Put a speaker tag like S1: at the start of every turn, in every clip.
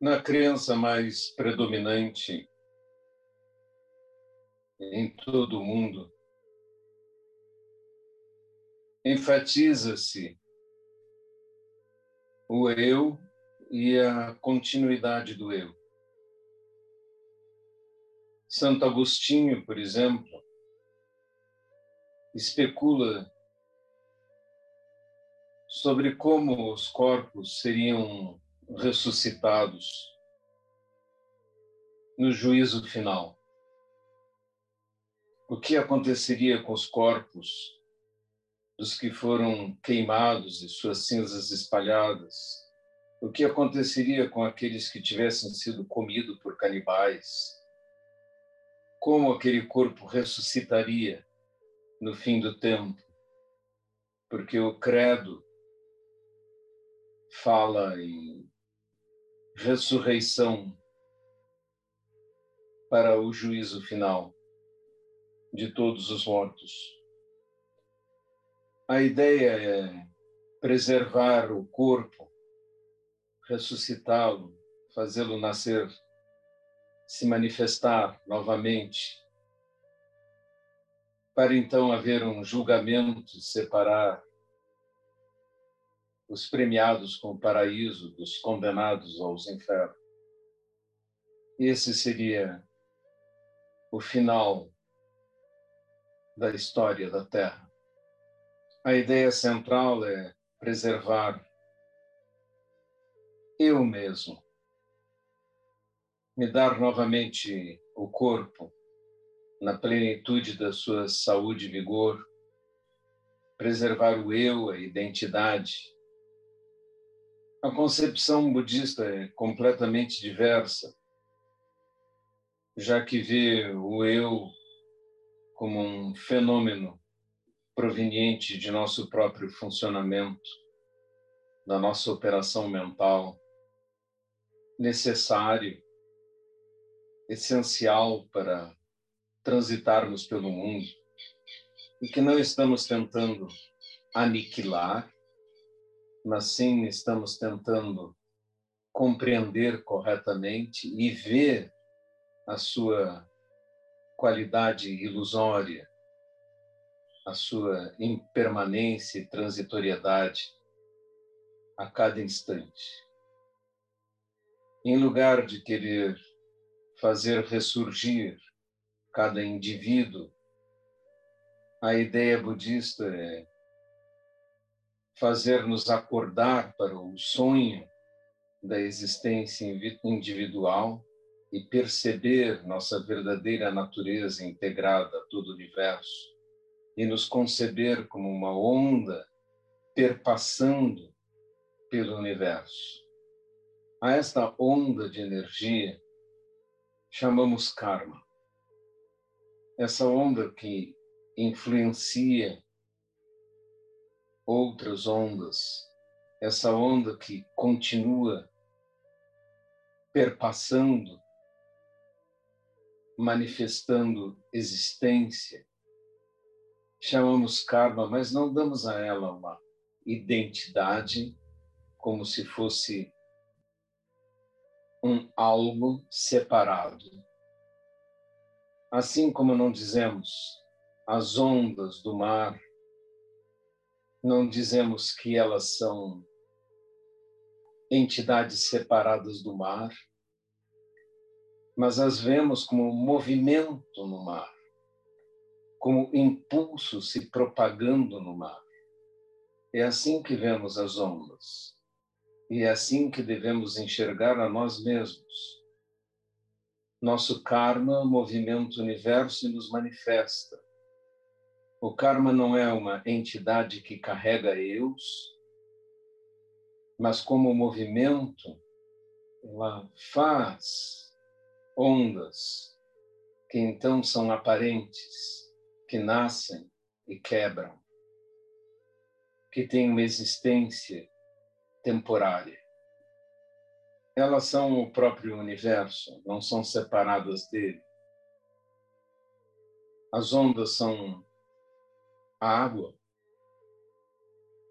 S1: Na crença mais predominante em todo o mundo, enfatiza-se o eu e a continuidade do eu. Santo Agostinho, por exemplo, especula sobre como os corpos seriam ressuscitados no juízo final. O que aconteceria com os corpos dos que foram queimados e suas cinzas espalhadas? O que aconteceria com aqueles que tivessem sido comidos por canibais? Como aquele corpo ressuscitaria no fim do tempo? Porque o credo fala em ressurreição para o juízo final de todos os mortos. A ideia é preservar o corpo, ressuscitá-lo, fazê-lo nascer, se manifestar novamente, para então haver um julgamento, separar os premiados com o paraíso dos condenados aos infernos. Esse seria o final da história da Terra. A ideia central é preservar eu mesmo, me dar novamente o corpo na plenitude da sua saúde e vigor, preservar o eu, a identidade, a concepção budista é completamente diversa, já que vê o eu como um fenômeno proveniente de nosso próprio funcionamento, da nossa operação mental, necessário, essencial para transitarmos pelo mundo e que não estamos tentando aniquilar, mas sim estamos tentando compreender corretamente e ver a sua qualidade ilusória, a sua impermanência e transitoriedade a cada instante. Em lugar de querer fazer ressurgir cada indivíduo, a ideia budista é fazer-nos acordar para o sonho da existência individual e perceber nossa verdadeira natureza integrada a todo o universo e nos conceber como uma onda perpassando pelo universo. A esta onda de energia chamamos karma. Essa onda que influencia outras ondas, essa onda que continua perpassando, manifestando existência, chamamos karma, mas não damos a ela uma identidade como se fosse um algo separado. Assim como não dizemos as ondas do mar não dizemos que elas são entidades separadas do mar, mas as vemos como movimento no mar, como impulso se propagando no mar. É assim que vemos as ondas. E é assim que devemos enxergar a nós mesmos. Nosso karma movimenta o universo e nos manifesta o karma não é uma entidade que carrega eus, mas como movimento, ela faz ondas que então são aparentes, que nascem e quebram, que têm uma existência temporária. Elas são o próprio universo, não são separadas dele. As ondas são a água.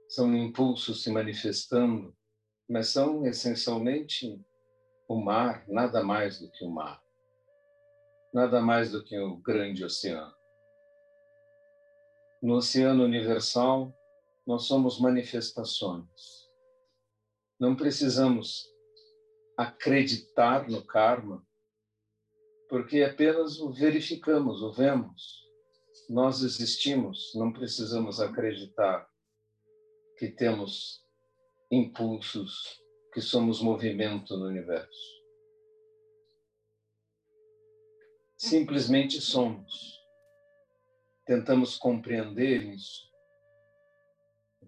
S1: São impulsos se manifestando, mas são essencialmente o mar nada mais do que o mar, nada mais do que o grande oceano. No oceano universal, nós somos manifestações. Não precisamos acreditar no karma, porque apenas o verificamos, o vemos. Nós existimos, não precisamos acreditar que temos impulsos, que somos movimento no universo. Simplesmente somos. Tentamos compreender isso.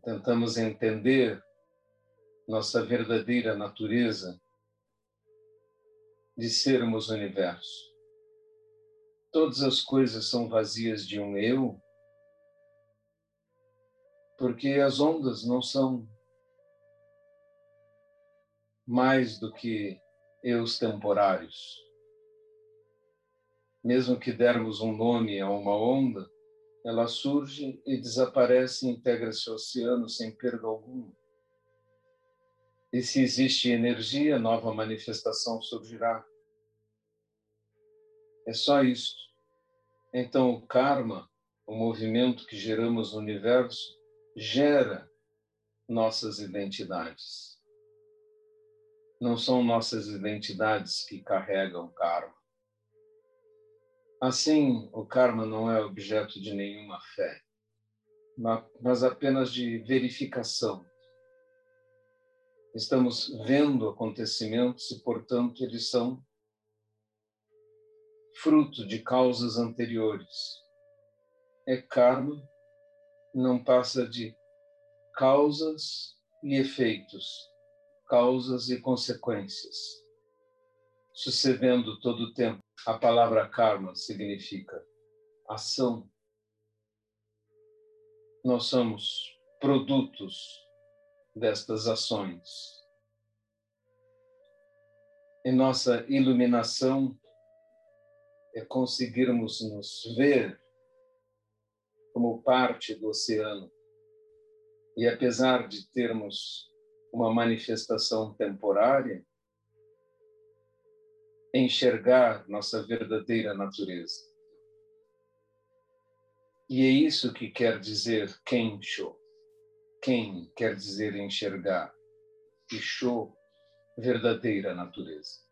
S1: Tentamos entender nossa verdadeira natureza de sermos universo. Todas as coisas são vazias de um eu, porque as ondas não são mais do que eus temporários. Mesmo que dermos um nome a uma onda, ela surge e desaparece e integra-se ao oceano sem perda alguma. E se existe energia, nova manifestação surgirá. É só isso. Então, o karma, o movimento que geramos no universo, gera nossas identidades não são nossas identidades que carregam karma. Assim, o karma não é objeto de nenhuma fé, mas apenas de verificação. Estamos vendo acontecimentos e, portanto, eles são fruto de causas anteriores. É karma, não passa de causas e efeitos causas e consequências, sucedendo todo o tempo. A palavra karma significa ação. Nós somos produtos destas ações. E nossa iluminação é conseguirmos nos ver como parte do oceano. E apesar de termos uma manifestação temporária, enxergar nossa verdadeira natureza. E é isso que quer dizer Kensho. Ken quer dizer enxergar, e Sho, verdadeira natureza.